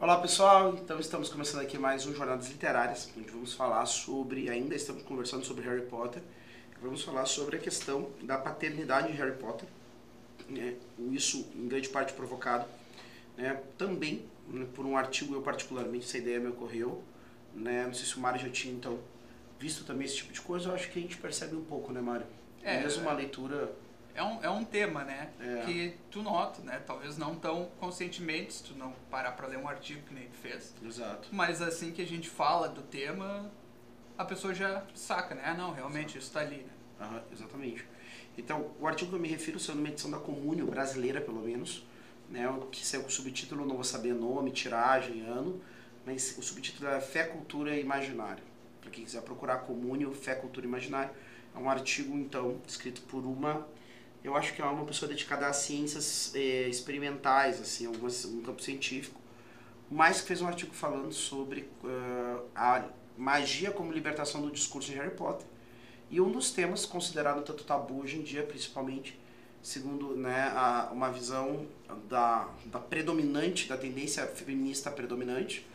Olá pessoal, então estamos começando aqui mais um Jornadas Literárias, onde vamos falar sobre, ainda estamos conversando sobre Harry Potter, vamos falar sobre a questão da paternidade de Harry Potter, né? isso em grande parte provocado né? também né, por um artigo, eu particularmente, essa ideia me ocorreu, né? não sei se o Mário já tinha então visto também esse tipo de coisa, eu acho que a gente percebe um pouco, né Mário? É, Mesmo uma leitura é um, é um tema, né? É. Que tu nota, né? Talvez não tão conscientemente, se tu não parar para ler um artigo que nem tu fez. Exato. Mas assim que a gente fala do tema, a pessoa já saca, né? Ah, não, realmente, Exato. isso está ali, né? Aham, exatamente. Então, o artigo que eu me refiro sendo uma edição da Comúnio, brasileira pelo menos, né? Que saiu com o subtítulo, não vou saber nome, tiragem, ano, mas o subtítulo é Fé, Cultura e Imaginário. Para quem quiser procurar Comúnio, Fé, Cultura e Imaginário. É um artigo, então, escrito por uma eu acho que é uma pessoa dedicada a ciências é, experimentais, assim, algumas, um campo científico, mas que fez um artigo falando sobre uh, a magia como libertação do discurso de Harry Potter. E um dos temas considerado tanto tabu hoje em dia, principalmente segundo né, a, uma visão da, da predominante, da tendência feminista predominante.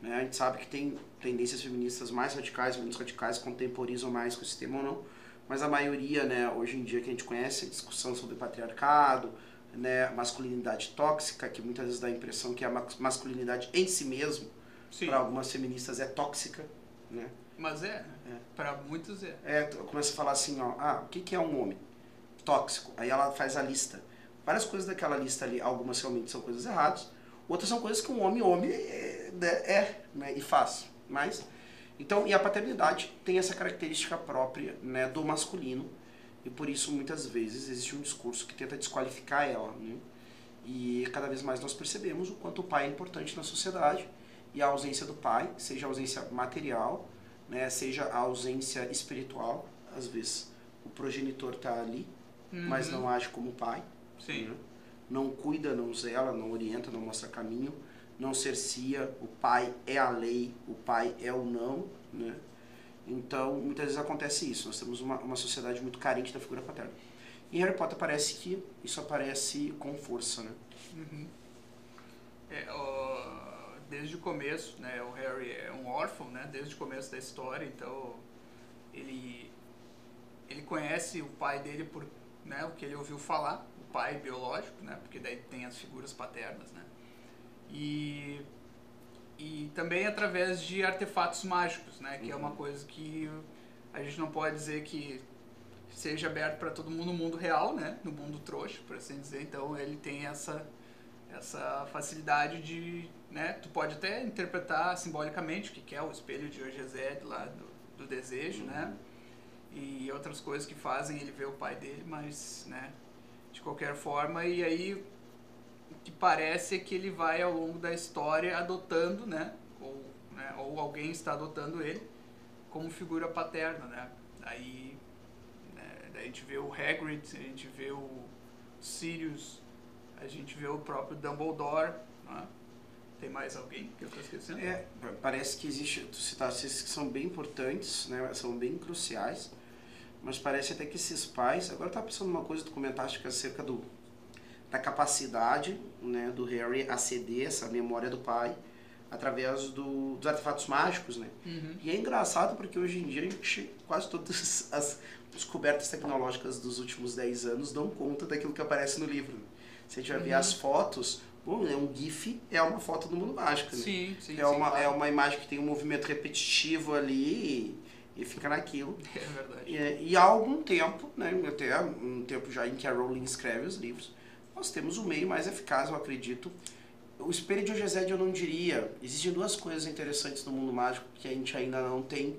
Né? A gente sabe que tem tendências feministas mais radicais, menos radicais, contemporizam mais com esse tema ou não mas a maioria, né, hoje em dia que a gente conhece, a discussão sobre patriarcado, né, masculinidade tóxica, que muitas vezes dá a impressão que a masculinidade em si mesmo, para algumas feministas, é tóxica, né? Mas é, é. para muitos é. É, começa a falar assim, ó, ah, o que, que é um homem? Tóxico. Aí ela faz a lista. Várias coisas daquela lista ali, algumas realmente são coisas erradas, outras são coisas que um homem, homem é, é, é né, e faz. Mas então, e a paternidade tem essa característica própria né, do masculino, e por isso muitas vezes existe um discurso que tenta desqualificar ela. Né? E cada vez mais nós percebemos o quanto o pai é importante na sociedade, e a ausência do pai, seja a ausência material, né, seja a ausência espiritual, às vezes o progenitor está ali, uhum. mas não age como pai. Né? Não cuida, não zela, não orienta, não mostra caminho não cercia, o pai é a lei, o pai é o não, né? Então, muitas vezes acontece isso. Nós temos uma, uma sociedade muito carente da figura paterna. Em Harry Potter parece que isso aparece com força, né? Uhum. É, desde o começo, né, o Harry é um órfão, né, desde o começo da história, então ele ele conhece o pai dele por, né, o que ele ouviu falar, o pai biológico, né, porque daí tem as figuras paternas, né? E, e também através de artefatos mágicos, né? Que uhum. é uma uhum. coisa que a gente não pode dizer que seja aberto para todo mundo no mundo real, né? No mundo trouxa, por assim dizer. Então ele tem essa essa facilidade de, né? Tu pode até interpretar simbolicamente o que é o espelho de Orgezed lá do, do desejo, né? uhum. né? E outras coisas que fazem ele ver o pai dele, mas, né? De qualquer forma, e aí que parece é que ele vai ao longo da história adotando, né? Ou, né, ou alguém está adotando ele como figura paterna, né? Aí, né, daí a gente vê o Hagrid, a gente vê o Sirius, a gente vê o próprio Dumbledore, né? Tem mais alguém que eu estou esquecendo? É, parece que existe, tu citaste esses que são bem importantes, né? São bem cruciais, mas parece até que esses pais, agora tá pensando uma coisa, tu comentaste acerca do da capacidade né, do Harry aceder essa memória do pai através do, dos artefatos mágicos, né? Uhum. E é engraçado porque hoje em dia a gente, quase todas as descobertas tecnológicas dos últimos 10 anos dão conta daquilo que aparece no livro. Se a gente vai uhum. ver as fotos, bom, é um GIF é uma foto do mundo mágico, né? Sim, sim, é uma claro. É uma imagem que tem um movimento repetitivo ali e, e fica naquilo. É verdade. E, e há algum tempo, né, até um tempo já em que a Rowling escreve os livros, nós temos o meio mais eficaz, eu acredito. O espelho de Ogezed eu não diria. Existem duas coisas interessantes no mundo mágico que a gente ainda não tem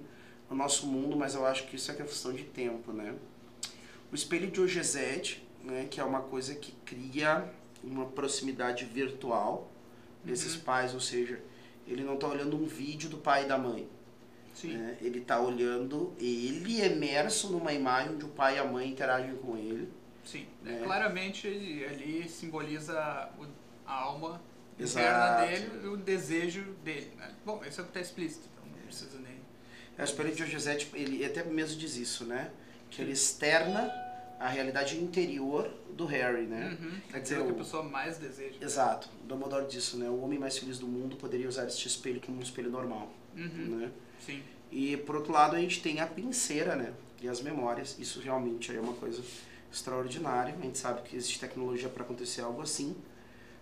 no nosso mundo, mas eu acho que isso é questão de tempo, né? O espelho de Ogezed, né, que é uma coisa que cria uma proximidade virtual desses uhum. pais, ou seja, ele não está olhando um vídeo do pai e da mãe. Né? Ele está olhando ele emerso numa imagem onde o pai e a mãe interagem com ele Sim, é. claramente ali simboliza a alma interna dele e o desejo dele. Né? Bom, isso é o que está explícito, então não precisa nem... A espelho de José, tipo, ele até mesmo diz isso, né? Que ele externa a realidade interior do Harry, né? Uhum. Quer É dizer, aquilo que o- a pessoa mais deseja. Exato. Dumbledore disso, né? O homem mais feliz do mundo poderia usar este espelho como um espelho normal, Uhum. né? Sim. E por outro lado a gente tem a pinceira, né? E as memórias. Isso realmente é uma coisa extraordinária. A gente sabe que existe tecnologia para acontecer algo assim,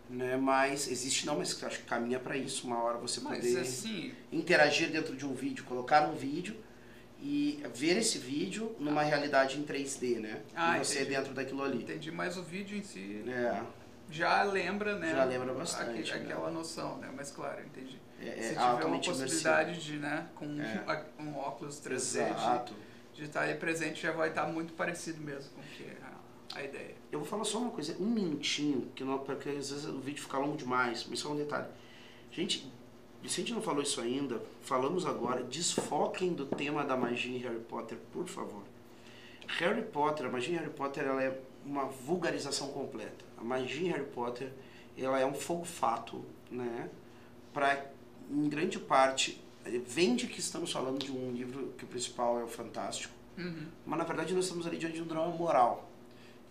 né? Mas existe não, mas acho que caminha para isso. Uma hora você Mas poder assim, interagir dentro de um vídeo, colocar um vídeo e ver esse vídeo numa realidade em 3D, né? Ah, e você entendi. dentro daquilo ali. entendi, mas o vídeo em si É, já lembra, né? Já lembra bastante, né? Aquela noção, né? Mas claro, entendi. é, Se é tiver uma possibilidade de, né, com É. um óculos 3D, imersivo. Exato. de, de estar ali presente, já vai estar muito parecido mesmo com que é a, a ideia. Eu vou falar só uma coisa, um minutinho, que não, porque às vezes o vídeo fica longo demais, mas só um detalhe. Gente, a gente não falou isso ainda, falamos agora, desfoquem do tema da magia em Harry Potter, por favor. Harry Potter, a magia em Harry Potter, ela é uma vulgarização completa. A magia em Harry Potter, ela é um fogo fato, né? Para, em grande parte, vende que estamos falando de um livro que o principal é o fantástico, Uhum. mas na verdade nós estamos ali diante de um drama moral.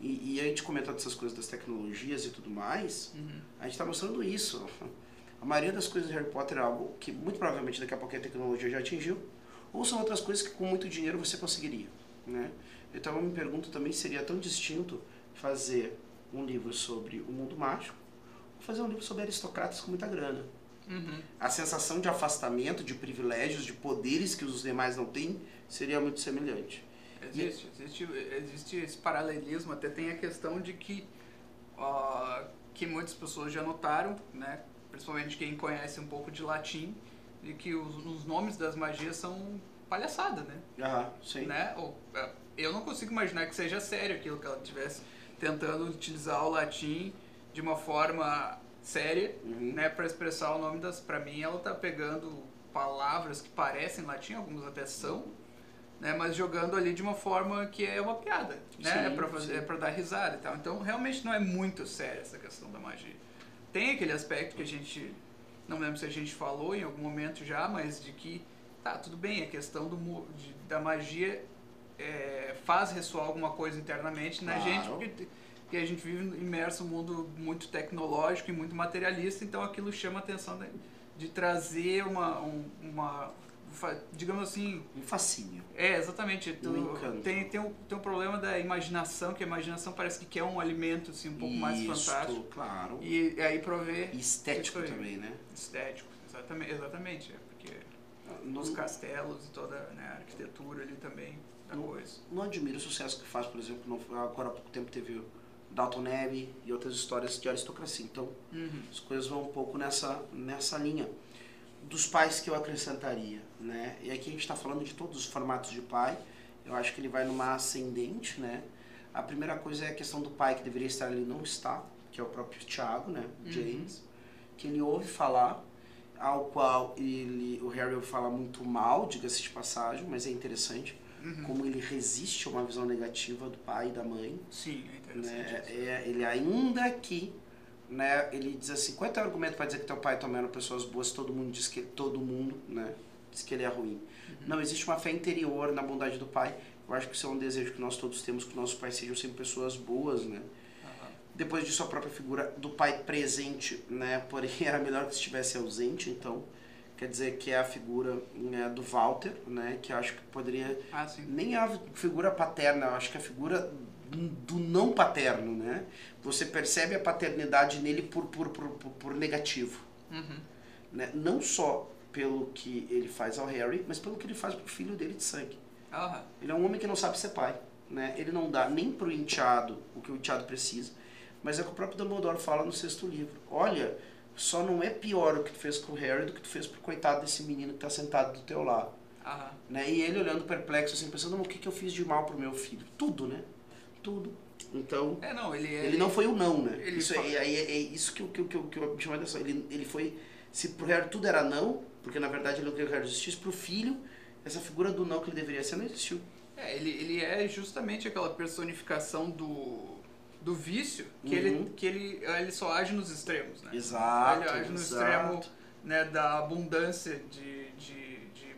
E, e a gente comentando essas coisas das tecnologias e tudo mais, Uhum. a gente está mostrando isso. A maioria das coisas de Harry Potter é algo que muito provavelmente daqui a pouco a tecnologia já atingiu, ou são outras coisas que com muito dinheiro você conseguiria. Né? Então eu me pergunto também se seria tão distinto fazer um livro sobre o mundo mágico ou fazer um livro sobre aristocratas com muita grana. Uhum. A sensação de afastamento, de privilégios, de poderes que os demais não têm seria muito semelhante. Existe, existe, existe esse paralelismo, até tem a questão de que, ó, que muitas pessoas já notaram, né, principalmente quem conhece um pouco de latim, de que os, os nomes das magias são palhaçada, né? Ah, sim. né? Ou, é, eu não consigo imaginar que seja sério aquilo que ela estivesse tentando utilizar o latim de uma forma séria, Uhum. né, para expressar o nome das. Para mim, ela tá pegando palavras que parecem latim, algumas até são, né, mas jogando ali de uma forma que é uma piada, né? Sim, é para fazer, sim. é para dar risada e tal. Então, realmente não é muito séria essa questão da magia. Tem aquele aspecto que a gente não lembro se a gente falou em algum momento já, mas de que tá tudo bem, a questão do de- da magia é, faz ressoar alguma coisa internamente na Claro. gente, porque, porque a gente vive imerso num mundo muito tecnológico e muito materialista, então aquilo chama a atenção de, de trazer uma, um- uma, digamos assim, Um fascínio. é, exatamente. Tu, Um tem, tem, um, tem um problema da imaginação, que a imaginação parece que quer um alimento assim, um pouco mais fantástico. claro. E aí provê E estético também, né? estético, exatamente, exatamente é, porque Não, os castelos e toda né, a arquitetura ali também da Não. coisa. não admiro o sucesso que faz, por exemplo, agora há pouco tempo teve Dalton Abbey e outras histórias de aristocracia. Então, Uhum. as coisas vão um pouco nessa, nessa linha. Dos pais que eu acrescentaria, né? E aqui a gente está falando de todos os formatos de pai. Eu acho que ele vai numa ascendente, né? A primeira coisa é a questão do pai que deveria estar ali não está, que é o próprio Tiago, né? Uhum. James, que ele ouve falar, ao qual ele, o Harry falar muito mal, diga-se de passagem, mas é interessante Uhum. como ele resiste a uma visão negativa do pai e da mãe Sim, é interessante. né? É, ele ainda que né, ele diz assim, qual é teu argumento para dizer que teu pai também eram pessoas boas, todo mundo diz que todo mundo, né, diz que ele é ruim. Não existe uma fé interior na bondade do pai. Eu acho que isso é um desejo que nós todos temos que nossos pais sejam sempre pessoas boas, né? Depois disso a própria figura do pai presente, né, porém era melhor que estivesse ausente, então quer dizer que é a figura né, do Walter, né, que acho que poderia Ah, sim. nem a figura paterna, eu acho que a figura do não paterno, né? Você percebe a paternidade nele por, por, por, por, negativo, Uhum. né? Não só pelo que ele faz ao Harry, mas pelo que ele faz pro filho dele de sangue. Aham. Ele é um homem que não sabe ser pai, né? Ele não dá nem pro enteado o que o enteado precisa, mas é o que o próprio Dumbledore fala no sexto livro. Olha, só não é pior o que tu fez com o Harry do que tu fez pro coitado desse menino que tá sentado do teu lado. Aham. Né? E ele olhando perplexo, assim, pensando, "Mas o que, que eu fiz de mal pro meu filho? Tudo, né? Tudo. Então, É, não, ele é. ele não foi o não, né? ele isso, é, é, é isso que, que, que, que eu me chamei atenção. Ele, ele foi, se pro Harry tudo era não, porque na verdade ele não queria que o Harry existisse, pro filho, essa figura do não que ele deveria ser não existiu. É, ele, ele é justamente aquela personificação do, do vício que, Uhum. ele, que ele, ele só age nos extremos, né? Exato, Ele age no exato. extremo né, da abundância de. de, de,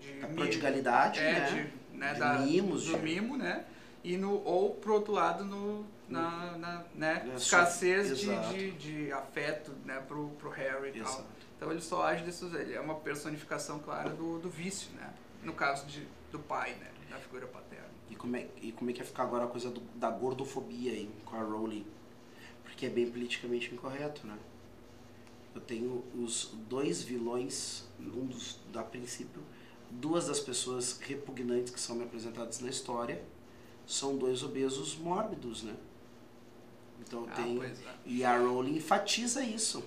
de A mi- prodigalidade, é, né? de, né, De da, mimos, do mimo, né? e no ou pro outro lado no na, na né, É, escassez só- de, de, afeto né pro, pro Harry e tal Exato. então ele só age desses ele é uma personificação clara do, do vício né no caso de, do pai né da figura paterna E como, é, e como é que ia ficar agora a coisa do- da gordofobia aí com a Rowling? Porque é bem politicamente incorreto, né? Eu tenho os dois vilões, um dos, da princípio, duas das pessoas repugnantes que são me apresentadas na história são dois obesos mórbidos, né? Então ah, tem. é. E a Rowling enfatiza isso.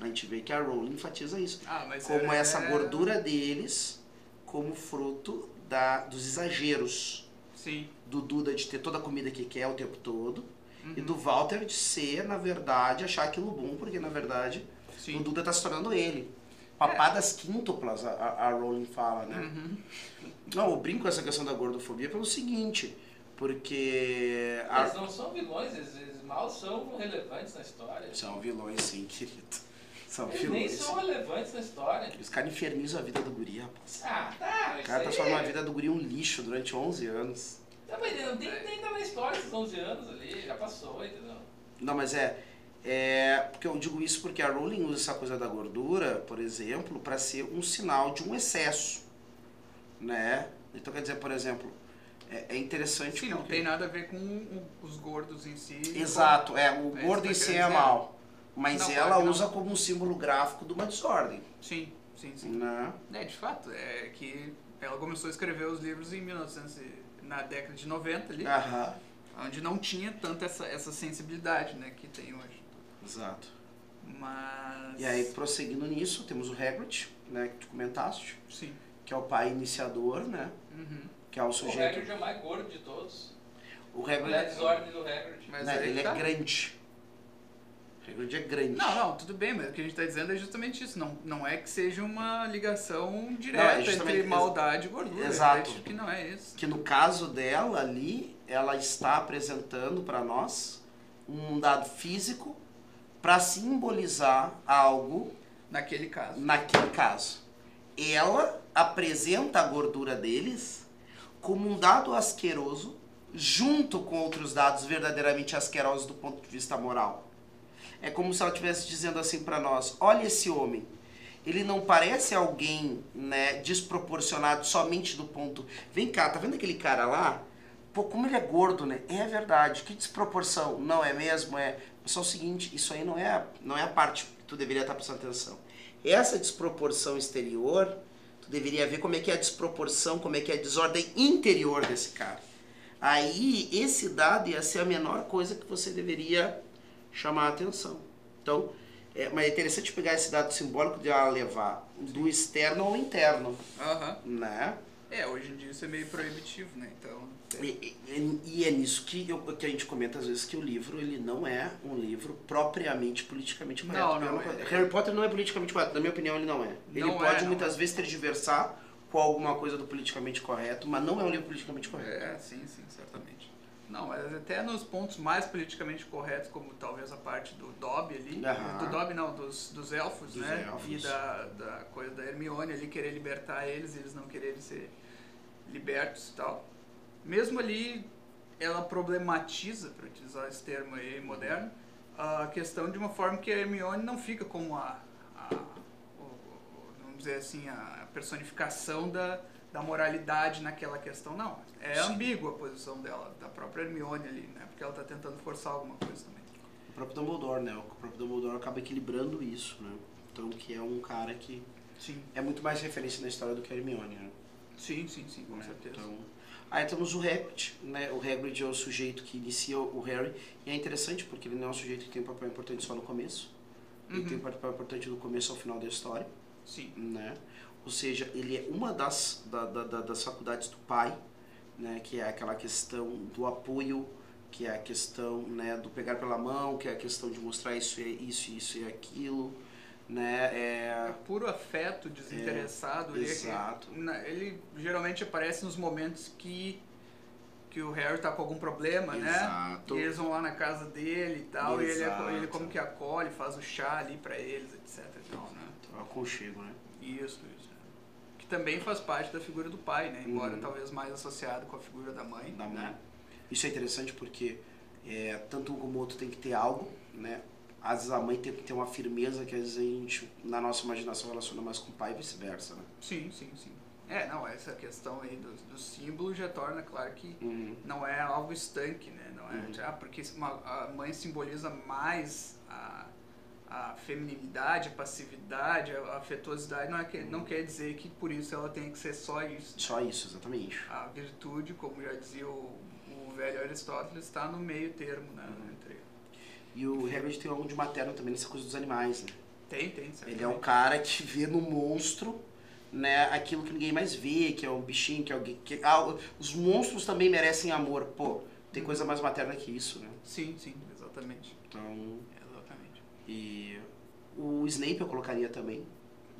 A gente vê que a Rowling enfatiza isso. ah, Como é- essa gordura deles como fruto da, dos exageros sim do Duda de ter toda a comida que quer o tempo todo e Uhum. do Walter de ser, na verdade, achar aquilo bom, porque na verdade sim o Duda tá se tornando ele. Papadas quíntuplas, a, a a Rowling fala, né? Uhum. Não, eu brinco com essa questão da gordofobia pelo seguinte, porque a- Eles não são vilões, eles, eles mal são relevantes na história. são vilões sim, querido. São Eles nem são relevantes na história. Os caras infernizam a vida do guri, rapaz. Ah, tá. O cara transformou a é- vida do guri um lixo durante 11 anos. Tá, mas não tem nem tá na história esses 11 anos ali, já passou, entendeu? Não, mas é, é. Porque eu digo isso porque a Rowling usa essa coisa da gordura, por exemplo, para ser um sinal de um excesso. Né? Então quer dizer, por exemplo, é, é interessante. Sim, não porque- tem nada a ver com os gordos em si. Exato, é, o É gordo em que si é mal. Mas Não, ela claro não. usa como um símbolo gráfico de uma desordem. Sim, sim, sim. Né? É, de fato, é que ela começou a escrever os livros em 1900, e- na década de 90 ali, Aham. onde não tinha tanta essa, essa sensibilidade, né, que tem hoje. Exato. Mas... E aí, prosseguindo nisso, temos o Hagrid, né, que tu comentaste, Sim. que é o pai iniciador, né? Uhum. Que é o O sujeito. Hagrid é o mais gordo de todos. O Olha a Hagrid, desordem do Hagrid. Mas né, aí ele tá. é grande. Hagrid é grande. Não, não, tudo bem, mas o que a gente está dizendo é justamente isso. Não, não é que seja uma ligação Não, é direta entre maldade e gordura. Exato. Eu acho que não é isso. que no caso dela ali, ela está apresentando para nós um dado físico para simbolizar algo Naquele caso. naquele caso. Ela apresenta a gordura deles como um dado asqueroso junto com outros dados verdadeiramente asquerosos do ponto de vista moral. É como se ela estivesse dizendo assim para nós: olha esse homem. Ele não parece alguém né, desproporcionado somente do ponto. Vem cá, tá vendo aquele cara lá? Pô, como ele é gordo, né? É verdade. Que desproporção. Não é mesmo? É. Só o seguinte: isso aí não é, não é a parte que tu deveria estar prestando atenção. Essa desproporção exterior, tu deveria ver como é que é a desproporção, como é que é a desordem interior desse cara. Aí, esse dado ia ser a menor coisa que você deveria chamar a atenção. Então, é, mas é interessante pegar esse dado simbólico de ela levar do externo ao interno, Aham. né? É, hoje em dia isso é meio proibitivo, né? Então. E, e- e é nisso que, eu- que a gente comenta às vezes que o livro ele não é um livro propriamente politicamente correto. Não, não, é- Harry Potter não é politicamente correto, na minha opinião ele não é. Ele Não pode é, muitas é. vezes tergiversar com alguma coisa do politicamente correto, mas não é um livro politicamente correto. É, sim, sim, certamente. Não, mas até nos pontos mais politicamente corretos, como talvez a parte do Dobby ali, Aham. do Dobby não, dos, dos elfos, Dos né? elfos. E da, da coisa da Hermione ali querer libertar eles e eles não quererem ser libertos e tal. Mesmo ali, ela problematiza, para utilizar esse termo aí moderno, a questão de uma forma que a Hermione não fica como a, a o- o- vamos dizer assim, a personificação da, da moralidade naquela questão, não. É ambígua a posição dela, da própria Hermione ali, né? Porque ela está tentando forçar alguma coisa também. O próprio Dumbledore, né? O próprio Dumbledore acaba equilibrando isso, né? Então, que é um cara que Sim, é muito mais referência na história do que a Hermione, né? sim, sim, sim, com né? certeza. Então, aí temos o Hagrid, né? O Hagrid é o sujeito que inicia o Harry e é interessante porque ele não é um sujeito que tem um papel importante só no começo. Ele Uhum. tem um papel importante do começo ao final da história, Sim, né? Ou seja, ele é uma das, da, da- da- das faculdades do pai, né? Que é aquela questão do apoio, que é a questão né, do pegar pela mão, que é a questão de mostrar isso, é isso, isso e aquilo, né? É, puro afeto desinteressado. ele, é exato. na- ele geralmente aparece nos momentos que, que o Harry tá com algum problema, né? Exato. E eles vão lá na casa dele e tal, e ele, Exato. ele como que acolhe, faz o chá ali pra eles, etc. e tal, né? é aconchego, né? Isso, isso. Que também faz parte da figura do pai, né? Embora Uhum. talvez mais associado com a figura da mãe. Da mãe. Né? Isso é interessante porque é, tanto um como o outro tem que ter algo, né? Às vezes a mãe tem que ter uma firmeza que às vezes a gente, na nossa imaginação, relaciona mais com o pai e vice-versa, né? Sim, sim, sim. É, não, essa questão aí do, do símbolo já torna claro que Uhum. não é algo estanque, né? Não é, Uhum. ah, porque uma, a mãe simboliza mais a, a feminilidade, a passividade, a, afetuosidade, não, é que, não quer dizer que por isso ela tem que ser só isso. Só isso, exatamente. A virtude, como já dizia o, o velho Aristóteles, está no meio termo, né? Uhum. Entre... E o Harold tem algo de materno também nessa coisa dos animais, né? Tem, tem, Ele é certamente. o cara que vê no monstro, né, aquilo que ninguém mais vê, que é um bichinho, que é alguém. Que, ah, os monstros também merecem amor. Pô, tem coisa mais materna que isso, né? Sim, sim, exatamente. Então. Exatamente. E o Snape eu colocaria também,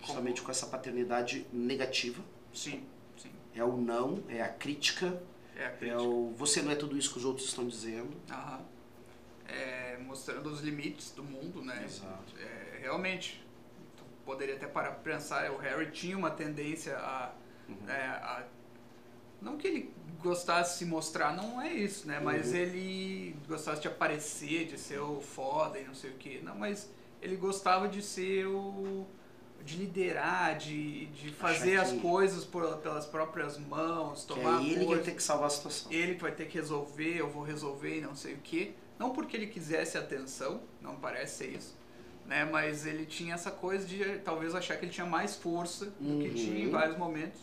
justamente com essa paternidade negativa. Sim, sim. É o não, é a crítica, É a é crítica. o você não é tudo isso que os outros estão dizendo. Aham. É, mostrando os limites do mundo, né? Exato. É, realmente, tu poderia até parar pra pensar, o Harry tinha uma tendência a, Uhum. é, a- Não que ele gostasse de se mostrar, não é isso, né? Mas Uhum. ele gostasse de aparecer, de ser o foda e não sei o que. Não, mas ele gostava de ser o... De liderar, de, de fazer as que- coisas por- pelas próprias mãos, Que tomar é ele que vai ter que salvar a situação. ele que vai ter que resolver, eu vou resolver e não sei o que. Não porque ele quisesse atenção, não parece ser isso, né? Mas ele tinha essa coisa de talvez achar que ele tinha mais força do que Uhum. tinha em vários momentos.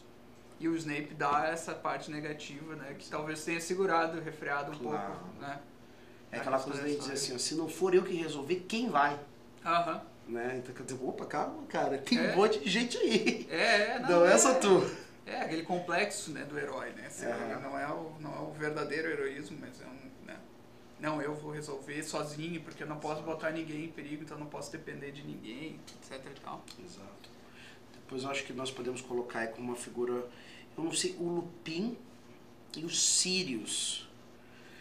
E o Snape dá essa parte negativa, né? Que talvez tenha segurado, refreado um Claro. pouco, né? É aquela coisa de dizer assim, ó, se não for eu que resolver, quem vai? Aham. Né? Então quer dizer, opa, calma, cara, tem É. um monte de gente aí. É, é, Não, é só tu. É, aquele complexo, né, do herói, né? Assim, Aham. Não, é o, não é o verdadeiro heroísmo, mas é um, né? Não, eu vou resolver sozinho, porque eu não posso botar ninguém em perigo, então eu não posso depender de ninguém, etc e tal. Exato. Depois eu acho que nós podemos colocar aí como uma figura, eu não sei, o Lupin e o Sirius.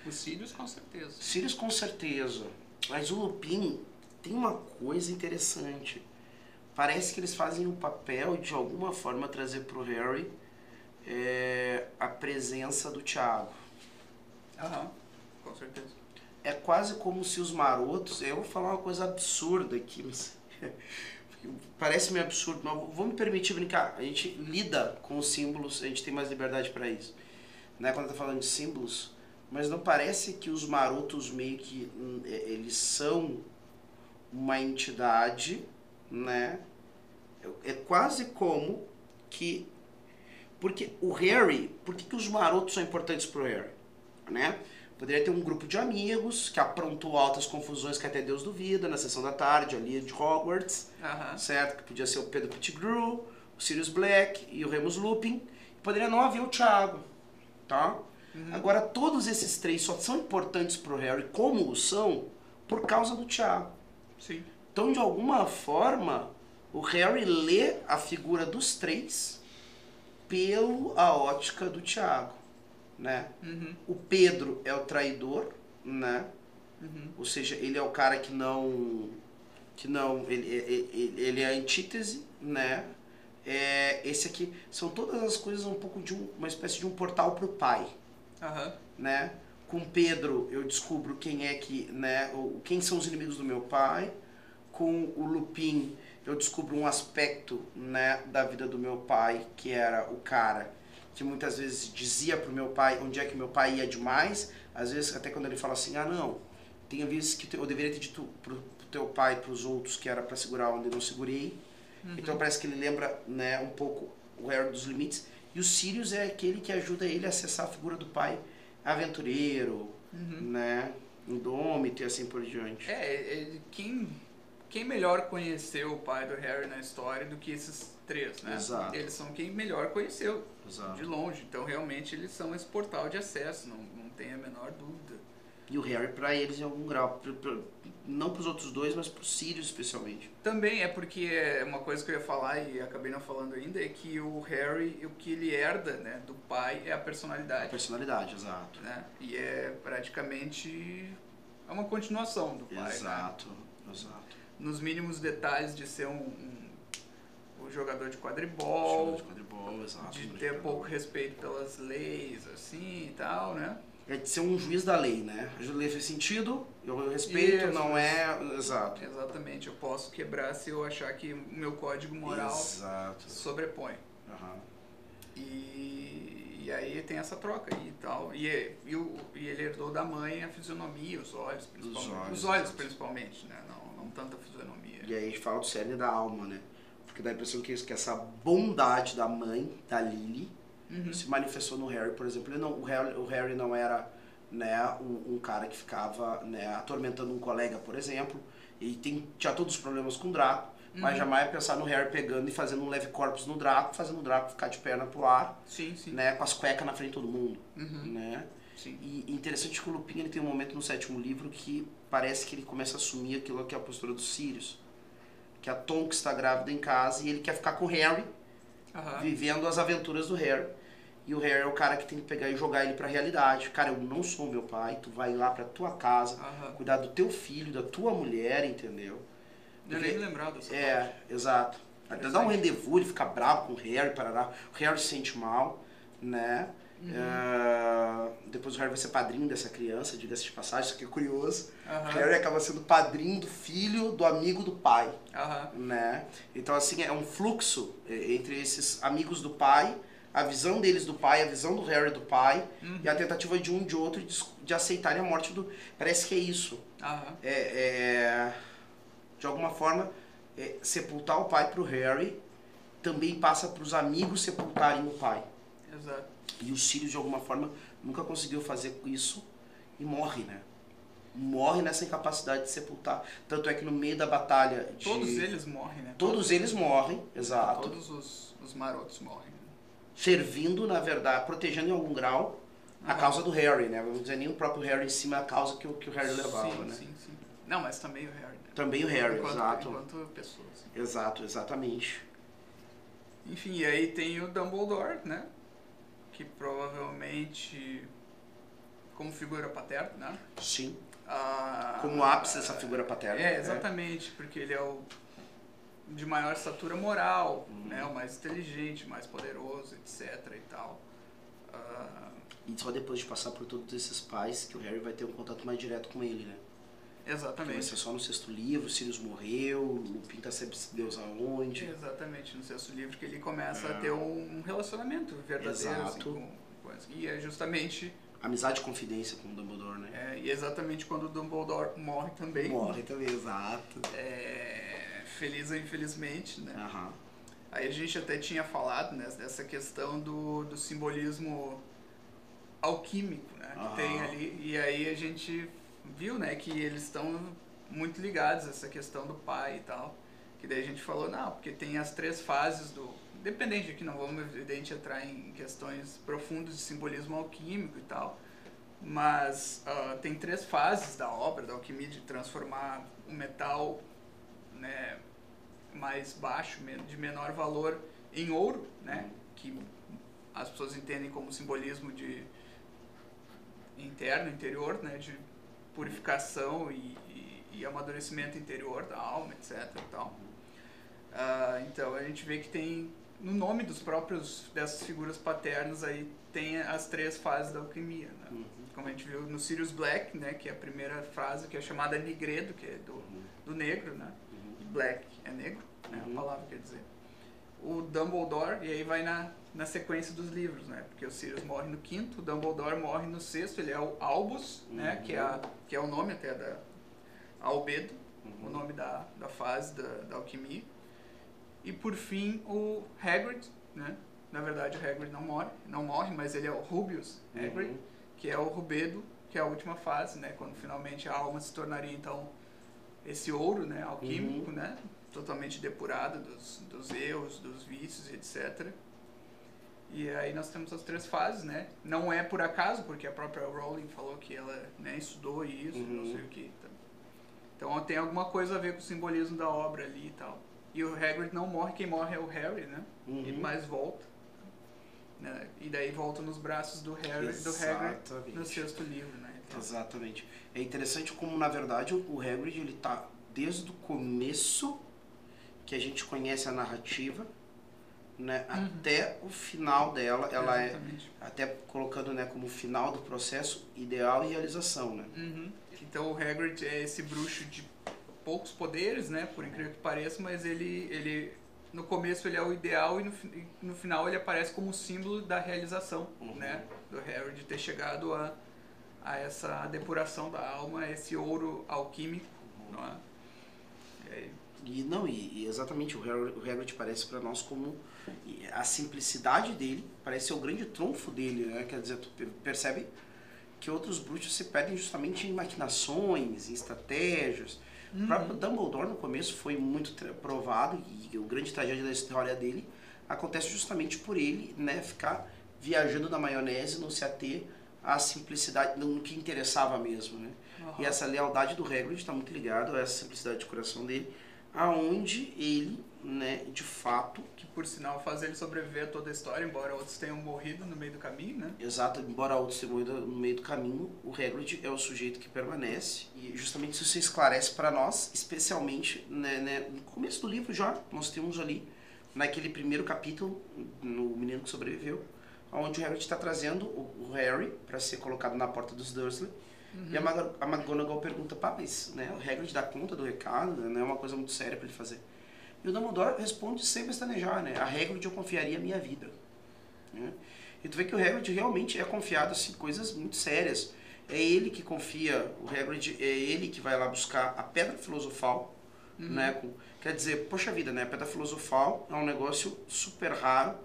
Os Sirius, com certeza. Sirius com certeza, mas o Lupin tem uma coisa interessante. Parece que eles fazem o papel de alguma forma trazer pro Harry é, a presença do Tiago. Aham, com certeza. É quase como se os marotos. Eu vou falar uma coisa absurda aqui, mas. Parece meio absurdo, mas vou me permitir brincar. A gente lida com os símbolos, a gente tem mais liberdade para isso. Né? Quando tá falando de símbolos. Mas não parece que os marotos meio que. hum, é- Eles são uma entidade, né? É quase como que. Porque o Harry. Por que, que os marotos são importantes pro Harry? Né? Poderia ter um grupo de amigos que aprontou altas confusões que até Deus duvida na sessão da tarde ali de Hogwarts, certo? Que podia ser o Pedro Pettigrew, o Sirius Black e o Remus Lupin. Poderia não haver o Thiago, tá? Agora, todos esses três só são importantes pro Harry como o são por causa do Thiago. sim. Então, de alguma forma, o Harry lê a figura dos três pelo a ótica do Tiago, né? Uhum, O Pedro é o traidor, né? uhum, Ou seja, ele é o cara que não que não ele, ele, ele é a antítese, né? É, esse aqui são todas as coisas um pouco de um, uma espécie de um portal pro pai, aham, né? Com Pedro eu descubro quem é que, né, o- quem são os inimigos do meu pai. Com o Lupin eu descubro um aspecto, né, da vida do meu pai, que era o cara que muitas vezes dizia pro meu pai onde é que meu pai ia demais, às vezes até quando ele fala assim: "Ah, não, tem vezes que eu deveria ter dito pro, pro teu pai, pros outros que era para segurar onde eu não segurei". Então parece que ele lembra, né, um pouco o Harry dos limites. E o Sirius é aquele que ajuda ele a acessar a figura do pai aventureiro, né, indômito e assim por diante. É, é, quem, quem melhor conheceu o pai do Harry na história do que esses três, né? Exato. Eles são quem melhor conheceu, Exato. de longe. Então, realmente, eles são esse portal de acesso, não, não tem a menor dúvida. E o Harry pra eles em algum grau, Pro- pro- não pros outros dois, mas pro Sirius especialmente. Também é porque é uma coisa que eu ia falar e acabei não falando ainda, é que o Harry, o que ele herda né, do pai é a A personalidade. personalidade, exato. Né? E é praticamente é uma continuação do pai. né? Exato, exato. Nos mínimos detalhes de ser um, um, um jogador de quadribol, Jogador de quadribol, exato. de ter pouco respeito pelas leis, assim e tal, né? é de ser um juiz da lei, né? A lei faz sentido, eu respeito, Isso, não é. Exato. Exatamente, eu posso quebrar se eu achar que o meu código moral Exato. sobrepõe. Aham. E, e aí tem essa troca aí e tal. E, e, o, e ele herdou da mãe a fisionomia, os olhos, principalmente. olhos, Os olhos, principalmente, né? Não tanta fisionomia. E aí a gente fala do cerne da alma, né? Porque dá a impressão que, isso, que essa bondade da mãe, da Lily, Uhum. se manifestou no Harry, por exemplo. Ele não, o, Harry, o Harry não era né, um, um cara que ficava né, atormentando um colega, por exemplo. E tem, tinha todos os problemas com o Draco. Mas Uhum. jamais pensar no Harry pegando e fazendo um leve corpus no Draco, fazendo o Draco ficar de perna pro ar, Sim, sim. né, com as cuecas na frente de todo mundo, Uhum. né? Sim. E interessante que o Lupin ele tem um momento no sétimo livro que parece que ele começa a assumir aquilo que é a postura dos Sirius. Que a Tonks está grávida em casa e ele quer ficar com o Harry, Aham. vivendo as aventuras do Harry. E o Harry é o cara que tem que pegar e jogar ele pra realidade. Cara, eu não sou meu pai, tu vai lá pra tua casa, Aham. cuidar do teu filho, da tua mulher, entendeu? Eu nem me lembrava dessa parte. É, exato. Até dá um rendezvous, ele fica bravo com o Harry, parará. O Harry se sente mal, né? Uhum. É, depois o Harry vai ser padrinho dessa criança, diga-se de passagem, isso aqui é curioso. Aham. Harry acaba sendo padrinho do filho do amigo do pai, Aham. né? Então, assim, é um fluxo é, entre esses amigos do pai, a visão deles do pai, a visão do Harry do pai, Uhum. e a tentativa de um e de outro de, de aceitarem a morte do... Parece que é isso é, é, de alguma forma, é, sepultar o pai pro Harry também passa para os amigos sepultarem o pai. Exato. E o Sirius, de alguma forma, nunca conseguiu fazer isso e morre, né? Morre nessa incapacidade de sepultar. Tanto é que no meio da batalha. De... Todos eles morrem, né? Todos eles morrem, exato. Todos os, os marotos morrem. né? Servindo, na verdade, protegendo em algum grau a Aham. causa do Harry, né? Vamos dizer, nem o próprio Harry em cima a causa que o, que o Harry levava, sim, né? sim, sim. Não, mas também o Harry. Né? Também o Harry, enquanto, exato. Enquanto pessoa. assim. Exato, exatamente. Enfim, e aí tem o Dumbledore, né? Que provavelmente, como figura paterna, né? Sim. Ah, Como ápice dessa figura paterna. É, exatamente, porque ele é o de maior estatura moral, Uhum. né? O mais inteligente, mais poderoso, etc e tal. Ah, E só depois de passar por todos esses pais que o Harry vai ter um contato mais direto com ele, né? Que vai exatamente. ser só no sexto livro, Sirius morreu, Lupin tá sempre Deus aonde. Exatamente, no sexto livro que ele começa É. a ter um relacionamento verdadeiro assim, Exato. com, com E é justamente, Amizade e confidência com o Dumbledore, né? é, e exatamente quando o Dumbledore morre também. Morre também, exato. É, feliz ou infelizmente, né? Aham. Aí a gente até tinha falado né, dessa questão do, do simbolismo alquímico né, que Aham. tem ali. E aí a gente viu né, que eles estão muito ligados a essa questão do pai e tal. Que daí a gente falou, não, porque tem as três fases do. Independente de que não vamos, evidente, entrar em questões profundas de simbolismo alquímico e tal. Mas ah, tem três fases da obra, da alquimia, de transformar o metal né, mais baixo, de menor valor, em ouro, né? Que as pessoas entendem como simbolismo de interno, interior, né? De purificação e, e, e amadurecimento interior da alma, etc. Tal. Ah, então a gente vê que tem no nome dos próprios dessas figuras paternas aí tem as três fases da alquimia, né? Uhum. Como a gente viu no Sirius Black, né? Que é a primeira frase que é chamada negredo, que é do, do negro, né? E Black é negro, né? Uhum. A palavra quer dizer. O Dumbledore, e aí vai na, na sequência dos livros, né? Porque o Sirius morre no quinto, o Dumbledore morre no sexto, ele é o Albus, né? Uhum. Que é, a, que é o nome até da Albedo, o Uhum. nome da, da fase da, da alquimia. E por fim, o Hagrid, né? Na verdade, o Hagrid não morre, não morre, mas ele é o Rubius Hagrid, Uhum. que é o Rubedo, que é a última fase, né? Quando finalmente a alma se tornaria, então, esse ouro, né? Alquímico, Uhum. né? Totalmente depurado dos, dos erros, dos vícios, etc. E aí nós temos as três fases, né? Não é por acaso, porque a própria Rowling falou que ela né, estudou isso, não Uhum. sei o que. Então tem alguma coisa a ver com o simbolismo da obra ali e tal. E o Hagrid não morre, quem morre é o Harry, né? Uhum. E mais volta. Né? E daí volta nos braços do Harry, do Hagrid Exatamente. no sexto livro, né? Então, Exatamente. É interessante como, na verdade, o Hagrid, ele tá desde o começo que a gente conhece a narrativa, né, até o final dela, ela é Exatamente. até colocando, né, como final do processo ideal e realização, né? Uhum. Então o Hagrid é esse bruxo de poucos poderes, né? Por incrível que pareça, mas ele, ele no começo ele é o ideal e no, no final ele aparece como símbolo da realização, Uhum. né? Do Harry de ter chegado a, a essa depuração da alma, esse ouro alquímico, não é? E aí, E não, e, e exatamente o Hagrid, o Hagrid parece para nós como a simplicidade dele parece ser o grande trunfo dele, né? Quer dizer, tu per- percebe que outros bruxos se perdem justamente em maquinações, em estratégias. O próprio Dumbledore no começo foi muito provado e o grande tragédia da história dele acontece justamente por ele, né, ficar viajando na maionese, não se ater à simplicidade, no que interessava mesmo, né? E essa lealdade do Hagrid está muito ligado a essa simplicidade de coração dele, aonde ele, né, de fato, que por sinal faz ele sobreviver a toda a história, embora outros tenham morrido no meio do caminho, né? exato, embora outros tenham morrido no meio do caminho, o Hagrid é o sujeito que permanece e justamente isso se esclarece para nós, especialmente né, né, no começo do livro já, nós temos ali naquele primeiro capítulo, no Menino que Sobreviveu, onde o Hagrid está trazendo o, Harry para ser colocado na porta dos Dursley E a, Mag a McGonagall pergunta, pá, mas né, o Hagrid dá conta do recado, né, não é uma coisa muito séria para ele fazer. E o Dumbledore responde sem pestanejar, né, a Hagrid eu confiaria a minha vida. Né? E tu vê que o Hagrid realmente é confiado assim, coisas muito sérias. É ele que confia, o Hagrid é ele que vai lá buscar a Pedra Filosofal, né, com, quer dizer, poxa vida, né, a Pedra Filosofal é um negócio super raro,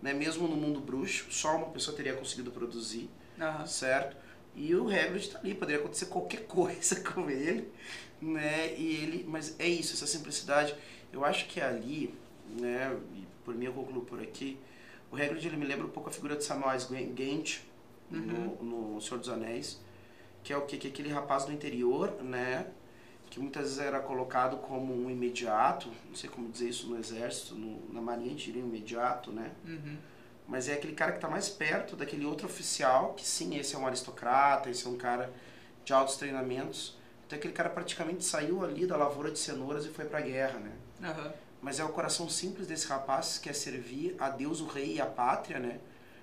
né, mesmo no mundo bruxo, só uma pessoa teria conseguido produzir Aham. certo? E o Hagrid tá ali, poderia acontecer qualquer coisa com ele, né? E ele, mas é isso, essa simplicidade. Eu acho que ali, né? E por mim eu concluo por aqui. O Hagrid ele me lembra um pouco a figura de Samwise Gamgee no, no Senhor dos Anéis, que é o que que é aquele rapaz do interior, né? Que muitas vezes era colocado como um imediato, não sei como dizer isso no exército, no, na marinha diria imediato, né? Uhum. Mas é aquele cara que está mais perto daquele outro oficial, que sim, esse é um aristocrata, esse é um cara de altos treinamentos. Então aquele cara praticamente saiu ali da lavoura de cenouras e foi para a guerra, né? Aham. Mas é o coração simples desse rapaz que quer servir a Deus, o rei e a pátria, né?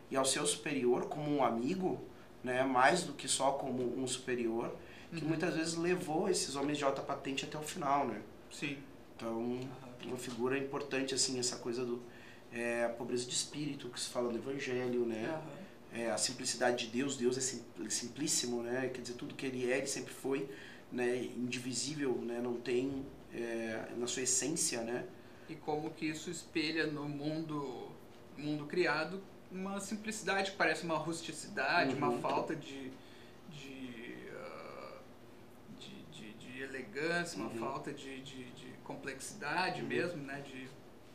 E ao seu superior como um amigo, né? Mais do que só como um superior, que muitas vezes levou esses homens de alta patente até o final, né? Sim. Então, uma figura importante, assim, essa coisa do... É, a pobreza de espírito, que se fala no Evangelho, né? Aham. É, a simplicidade de Deus, Deus é sim- simplíssimo, né? Quer dizer, tudo que ele é, ele sempre foi, né? Indivisível, né? Não tem, é, na sua essência, né? E como que isso espelha no mundo, mundo criado uma simplicidade que parece uma rusticidade, uma Uhum. falta de, de, ah, de, de, de elegância, uma Uhum. falta de, de, de complexidade Uhum. mesmo, né? De,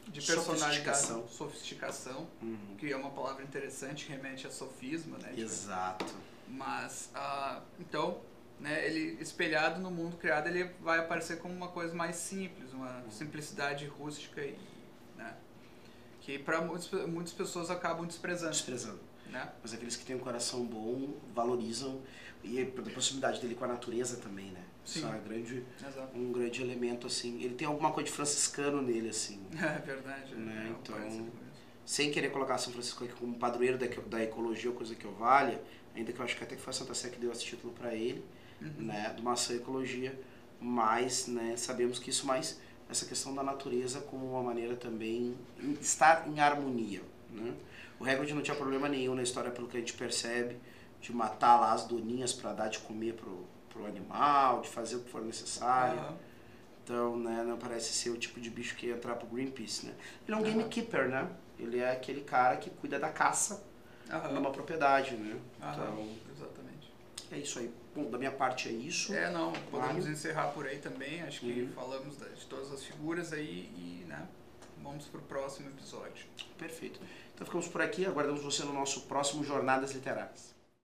de personalidade, Sofisticação. sofisticação, Uhum. que é uma palavra interessante, remete a sofisma, né? Tipo, Exato. Mas, ah, então, né, ele espelhado no mundo criado, ele vai aparecer como uma coisa mais simples, uma simplicidade rústica e, né, que para muitas pessoas acabam desprezando, Desprezando. né? Mas aqueles que têm um coração bom valorizam e a proximidade dele com a natureza também, né? Sim. uma grande, Exato. um grande elemento, assim. Ele tem alguma coisa de franciscano nele, assim. É verdade. Né, é, então, sem querer colocar São Francisco aqui como padroeiro da, da ecologia ou coisa que eu valha, ainda que eu acho que até que foi a Santa Sé que deu esse título para ele, Uhum. né, de maçã ecologia, mas né, sabemos que isso mais essa questão da natureza como uma maneira também em estar em harmonia, né? O Hagrid não tinha problema nenhum na história pelo que a gente percebe de matar lá as doninhas para dar de comer pro, pro animal, de fazer o que for necessário. Aham. Então, né, não parece ser o tipo de bicho que ia entrar pro Greenpeace, né? Ele é um Aham. gamekeeper, né? Ele é aquele cara que cuida da caça Aham. numa propriedade, né? Então, Exatamente. é isso aí. Bom, da minha parte é isso. É, não, podemos encerrar por aí também. Acho que Uhum. falamos de todas as figuras aí e, né, vamos pro próximo episódio. Perfeito. Então ficamos por aqui, aguardamos você no nosso próximo Jornadas Literárias.